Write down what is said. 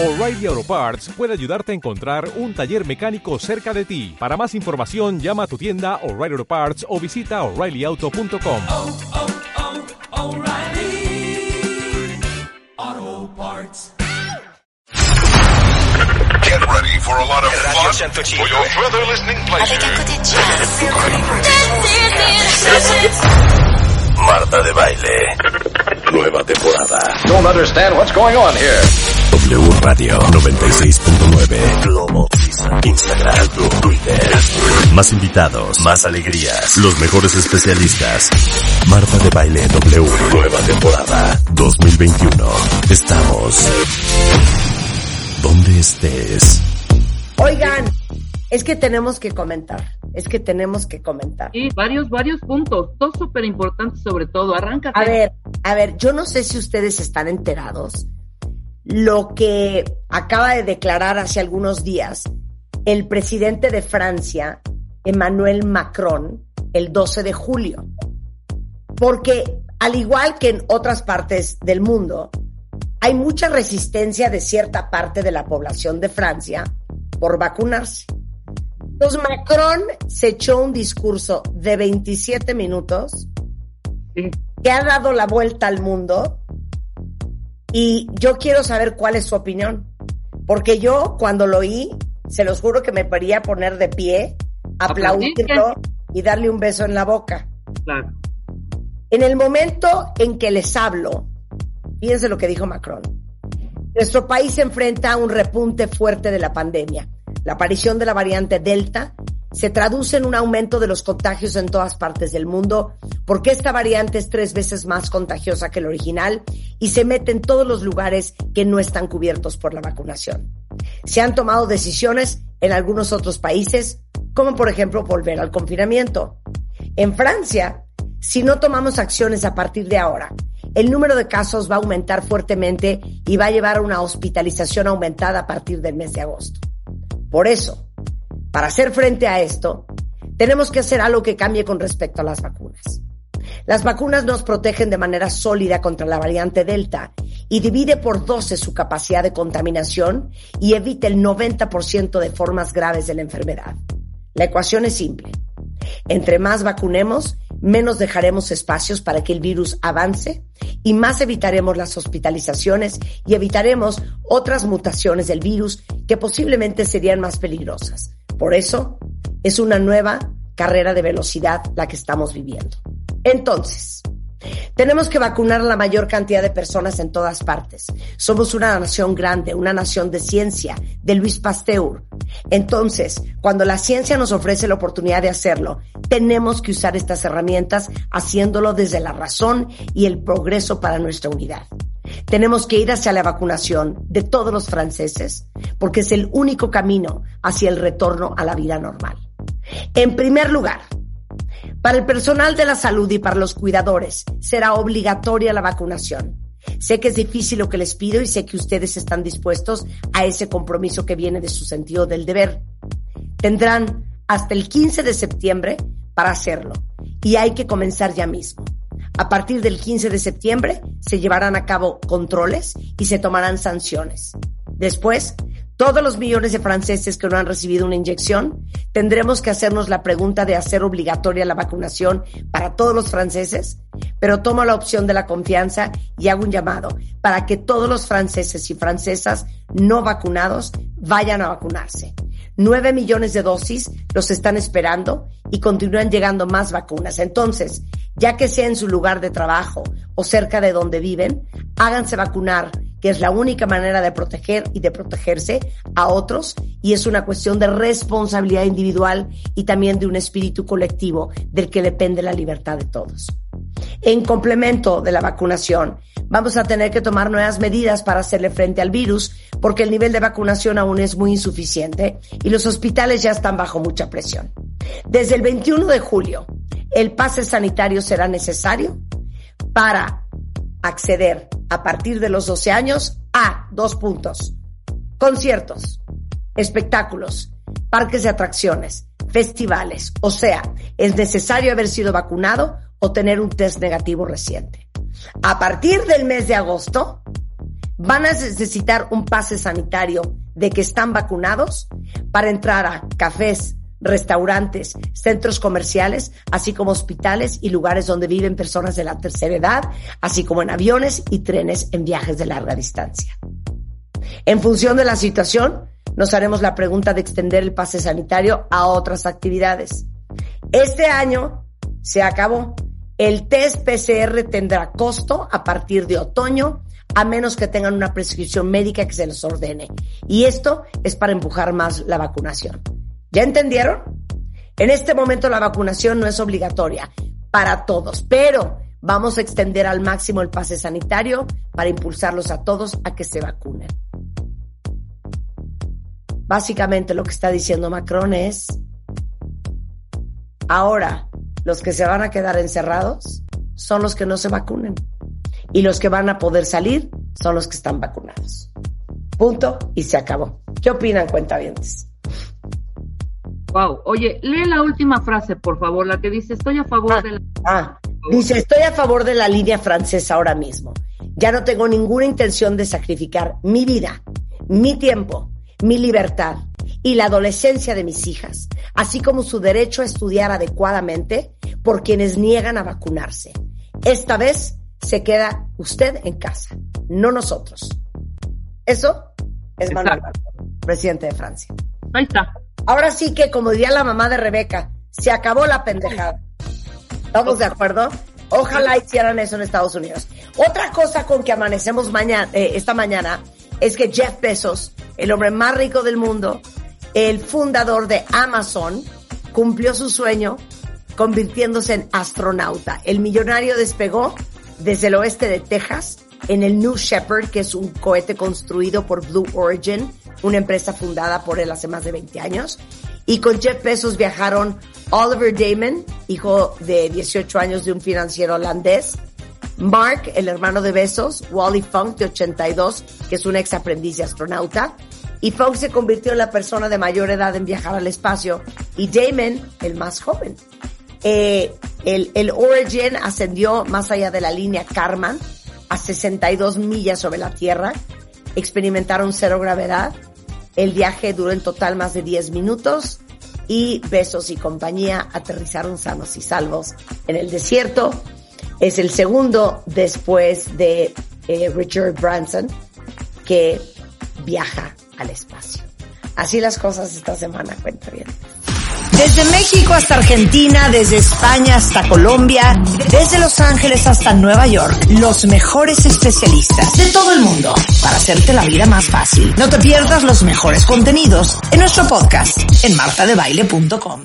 O'Reilly Auto Parts puede ayudarte a encontrar un taller mecánico cerca de ti. Para más información, llama a tu tienda O'Reilly Auto Parts o visita oreillyauto.com. oh, oh, O'Reilly Auto Parts. Get ready for a lot of Radio fun 105. for your further listening pleasure. Marta de baile. Nueva temporada. Don't understand what's going on here. W Radio 96.9. Globo. Instagram. Twitter. Más invitados. Más alegrías. Los mejores especialistas. Marta de baile W. Nueva temporada 2021. Estamos donde estés. Oigan, es que tenemos que comentar, es que tenemos que comentar. Sí, varios, varios puntos, dos súper importantes sobre todo. Arráncate. A ver, a ver, yo no sé si ustedes están enterados lo que acaba de declarar hace algunos días el presidente de Francia, Emmanuel Macron, el 12 de julio. Porque al igual que en otras partes del mundo, hay mucha resistencia de cierta parte de la población de Francia por vacunarse. Entonces Macron se echó un discurso de 27 minutos que ha dado la vuelta al mundo y yo quiero saber cuál es su opinión. Porque yo cuando lo oí, se los juro que me podría poner de pie, aplaudirlo y darle un beso en la boca. Claro. En el momento en que les hablo, fíjense lo que dijo Macron. Nuestro país se enfrenta a un repunte fuerte de la pandemia. La aparición de la variante Delta se traduce en un aumento de los contagios en todas partes del mundo, porque esta variante es tres veces más contagiosa que la original y se mete en todos los lugares que no están cubiertos por la vacunación. Se han tomado decisiones en algunos otros países, como por ejemplo volver al confinamiento. En Francia, si no tomamos acciones a partir de ahora, el número de casos va a aumentar fuertemente y va a llevar a una hospitalización aumentada a partir del mes de agosto. Por eso, para hacer frente a esto, tenemos que hacer algo que cambie con respecto a las vacunas. Las vacunas nos protegen de manera sólida contra la variante Delta y divide por 12 su capacidad de contaminación y evita el 90% de formas graves de la enfermedad. La ecuación es simple. Entre más vacunemos, menos dejaremos espacios para que el virus avance y más evitaremos las hospitalizaciones y evitaremos otras mutaciones del virus que posiblemente serían más peligrosas. Por eso, es una nueva carrera de velocidad la que estamos viviendo. Entonces, tenemos que vacunar a la mayor cantidad de personas en todas partes. Somos una nación grande, una nación de ciencia, de Luis Pasteur. Entonces, cuando la ciencia nos ofrece la oportunidad de hacerlo, tenemos que usar estas herramientas haciéndolo desde la razón y el progreso para nuestra unidad. Tenemos que ir hacia la vacunación de todos los franceses porque es el único camino hacia el retorno a la vida normal. En primer lugar, para el personal de la salud y para los cuidadores será obligatoria la vacunación. Sé que es difícil lo que les pido y sé que ustedes están dispuestos a ese compromiso que viene de su sentido del deber. Tendrán hasta el 15 de septiembre para hacerlo y hay que comenzar ya mismo. A partir del 15 de septiembre se llevarán a cabo controles y se tomarán sanciones. Después, todos los millones de franceses que no han recibido una inyección, tendremos que hacernos la pregunta de hacer obligatoria la vacunación para todos los franceses, pero tomo la opción de la confianza y hago un llamado para que todos los franceses y francesas no vacunados vayan a vacunarse. Nueve millones de dosis los están esperando y continúan llegando más vacunas. Entonces, ya que sea en su lugar de trabajo o cerca de donde viven, háganse vacunar, que es la única manera de proteger y de protegerse a otros y es una cuestión de responsabilidad individual y también de un espíritu colectivo del que depende la libertad de todos. En complemento de la vacunación, vamos a tener que tomar nuevas medidas para hacerle frente al virus porque el nivel de vacunación aún es muy insuficiente y los hospitales ya están bajo mucha presión. Desde el 21 de julio, el pase sanitario será necesario para acceder a partir de los 12 años a dos puntos. Conciertos, espectáculos, parques de atracciones, festivales. O sea, es necesario haber sido vacunado o tener un test negativo reciente. A partir del mes de agosto, van a necesitar un pase sanitario de que están vacunados para entrar a cafés, restaurantes, centros comerciales, así como hospitales y lugares donde viven personas de la tercera edad, así como en aviones y trenes en viajes de larga distancia. En función de la situación, nos haremos la pregunta de extender el pase sanitario a otras actividades. Este año se acabó. El test PCR tendrá costo a partir de otoño, a menos que tengan una prescripción médica que se les ordene. Y esto es para empujar más la vacunación. ¿Ya entendieron? En este momento la vacunación no es obligatoria para todos, pero vamos a extender al máximo el pase sanitario para impulsarlos a todos a que se vacunen. Básicamente lo que está diciendo Macron es, ahora los que se van a quedar encerrados son los que no se vacunen y los que van a poder salir son los que están vacunados. Punto y se acabó. ¿Qué opinan, cuentavientes? Wow. Oye, lee la última frase, por favor, la que dice, estoy a favor de la... Ah, dice, estoy a favor de la línea francesa ahora mismo. Ya no tengo ninguna intención de sacrificar mi vida, mi tiempo, mi libertad y la adolescencia de mis hijas, así como su derecho a estudiar adecuadamente por quienes niegan a vacunarse. Esta vez se queda usted en casa, no nosotros. Eso es Manuel. Macron, presidente de Francia. Ahí está. Ahora sí que, como diría la mamá de Rebeca, se acabó la pendejada. ¿Estamos de acuerdo? Ojalá hicieran eso en Estados Unidos. Otra cosa con que amanecemos mañana, eh, esta mañana es que Jeff Bezos, el hombre más rico del mundo, el fundador de Amazon, cumplió su sueño convirtiéndose en astronauta. El millonario despegó desde el oeste de Texas en el New Shepard, que es un cohete construido por Blue Origin, una empresa fundada por él hace más de 20 años. Y con Jeff Bezos viajaron Oliver Damon, hijo de 18 años de un financiero holandés, Mark, el hermano de Bezos, Wally Funk, de 82, que es un ex aprendiz de astronauta, y Funk se convirtió en la persona de mayor edad en viajar al espacio, y Damon, el más joven. Eh, el, el Origin ascendió más allá de la línea Karman, a 62 millas sobre la Tierra, experimentaron cero gravedad, el viaje duró en total más de 10 minutos, y Besos y compañía aterrizaron sanos y salvos en el desierto. Es el segundo después de eh, Richard Branson que viaja al espacio. Así las cosas esta semana, cuenta bien. Desde México hasta Argentina, desde España hasta Colombia, desde Los Ángeles hasta Nueva York, los mejores especialistas de todo el mundo para hacerte la vida más fácil. No te pierdas los mejores contenidos en nuestro podcast en martadebaile.com.